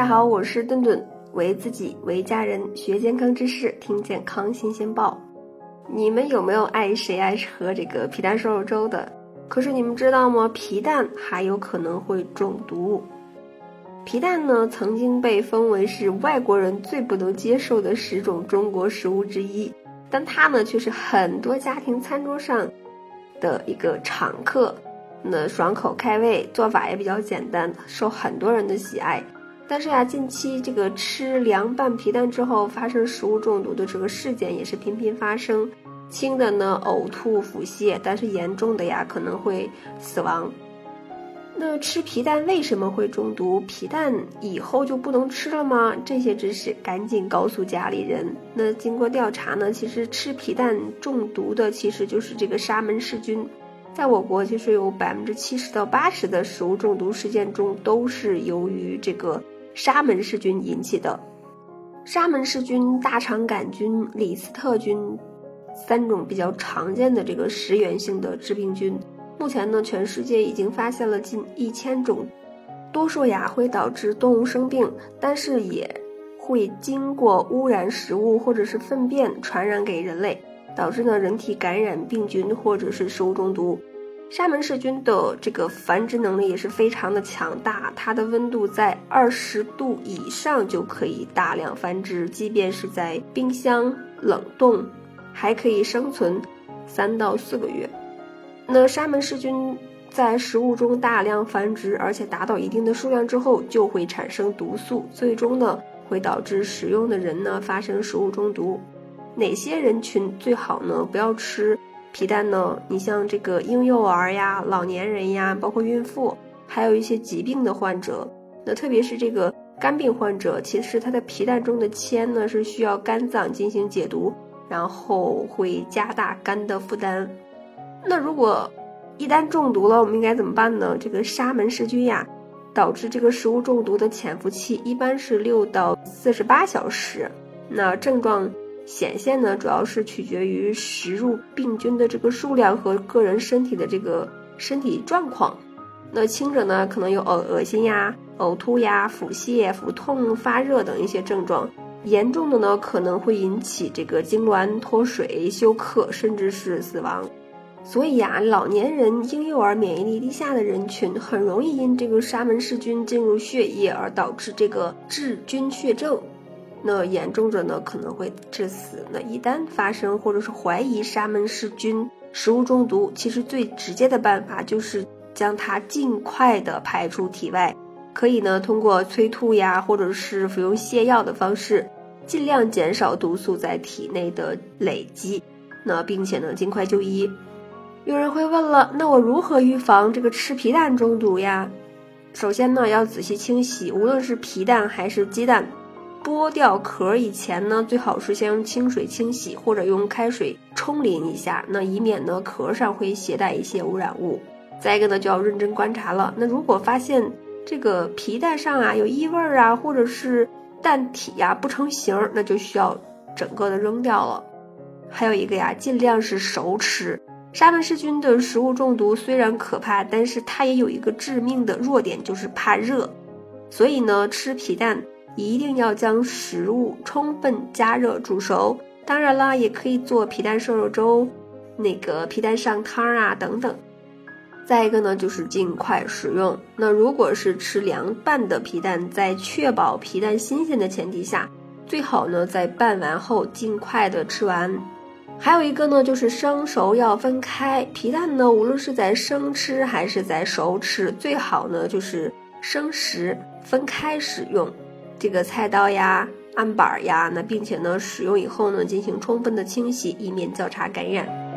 大家好，我是顿顿，为自己为家人学健康知识，听健康新鲜报。你们有没有爱谁爱喝这个皮蛋瘦肉粥的？可是你们知道吗？皮蛋还有可能会中毒。皮蛋呢，曾经被封为是外国人最不能接受的十种中国食物之一，但它呢却是很多家庭餐桌上的一个常客。那爽口开胃，做法也比较简单，受很多人的喜爱。但是呀，近期这个吃凉拌皮蛋之后发生食物中毒的这个事件也是频频发生，轻的呢呕吐、腹泻，但是严重的呀可能会死亡。那吃皮蛋为什么会中毒？皮蛋以后就不能吃了吗？这些知识赶紧告诉家里人。那经过调查呢，其实吃皮蛋中毒的其实就是这个沙门氏菌，在我国其实有百分之七十到八十的食物中毒事件中都是由于这个。沙门氏菌引起的沙门氏菌、大肠杆菌、李斯特菌三种比较常见的这个食源性的致病菌，目前呢，全世界已经发现了近一千种，多数呀会导致动物生病，但是也会经过污染食物或者是粪便传染给人类，导致呢人体感染病菌或者是食物中毒。沙门氏菌的这个繁殖能力也是非常的强大，它的温度在二十度以上就可以大量繁殖，即便是在冰箱冷冻，还可以生存三到四个月。那沙门氏菌在食物中大量繁殖，而且达到一定的数量之后，就会产生毒素，最终呢会导致使用的人呢发生食物中毒。哪些人群最好呢不要吃？皮蛋呢？你像这个婴幼儿呀、老年人呀，包括孕妇，还有一些疾病的患者。那特别是这个肝病患者，其实它的皮蛋中的铅呢是需要肝脏进行解毒，然后会加大肝的负担。那如果一旦中毒了，我们应该怎么办呢？这个沙门氏菌呀，导致这个食物中毒的潜伏期一般是六到四十八小时。那症状。显现呢，主要是取决于食入病菌的这个数量和个人身体的这个身体状况。那轻者呢，可能有恶恶心呀、呕吐呀、腹泻、腹痛、发热等一些症状；严重的呢，可能会引起这个痉挛、脱水、休克，甚至是死亡。所以呀，老年人、婴幼儿、免疫力低下的人群，很容易因这个沙门氏菌进入血液而导致这个致菌血症。那严重者呢可能会致死。那一旦发生或者是怀疑沙门氏菌食物中毒，其实最直接的办法就是将它尽快的排出体外。可以呢通过催吐呀，或者是服用泻药的方式，尽量减少毒素在体内的累积。那并且呢尽快就医。有人会问了，那我如何预防这个吃皮蛋中毒呀？首先呢要仔细清洗，无论是皮蛋还是鸡蛋。剥掉壳以前呢，最好是先用清水清洗，或者用开水冲淋一下，那以免呢壳上会携带一些污染物。再一个呢，就要认真观察了。那如果发现这个皮蛋上啊有异味啊，或者是蛋体呀不成形，那就需要整个的扔掉了。还有一个呀，尽量是熟吃。沙门氏菌的食物中毒虽然可怕，但是它也有一个致命的弱点，就是怕热。所以呢，吃皮蛋。一定要将食物充分加热煮熟，当然了，也可以做皮蛋瘦肉粥，那个皮蛋上汤啊等等。再一个呢，就是尽快食用。那如果是吃凉拌的皮蛋，在确保皮蛋新鲜的前提下，最好呢在拌完后尽快的吃完。还有一个呢，就是生熟要分开。皮蛋呢，无论是在生吃还是在熟吃，最好呢就是生食分开使用。这个菜刀呀、案板呀，那并且呢，使用以后呢，进行充分的清洗，以免交叉感染。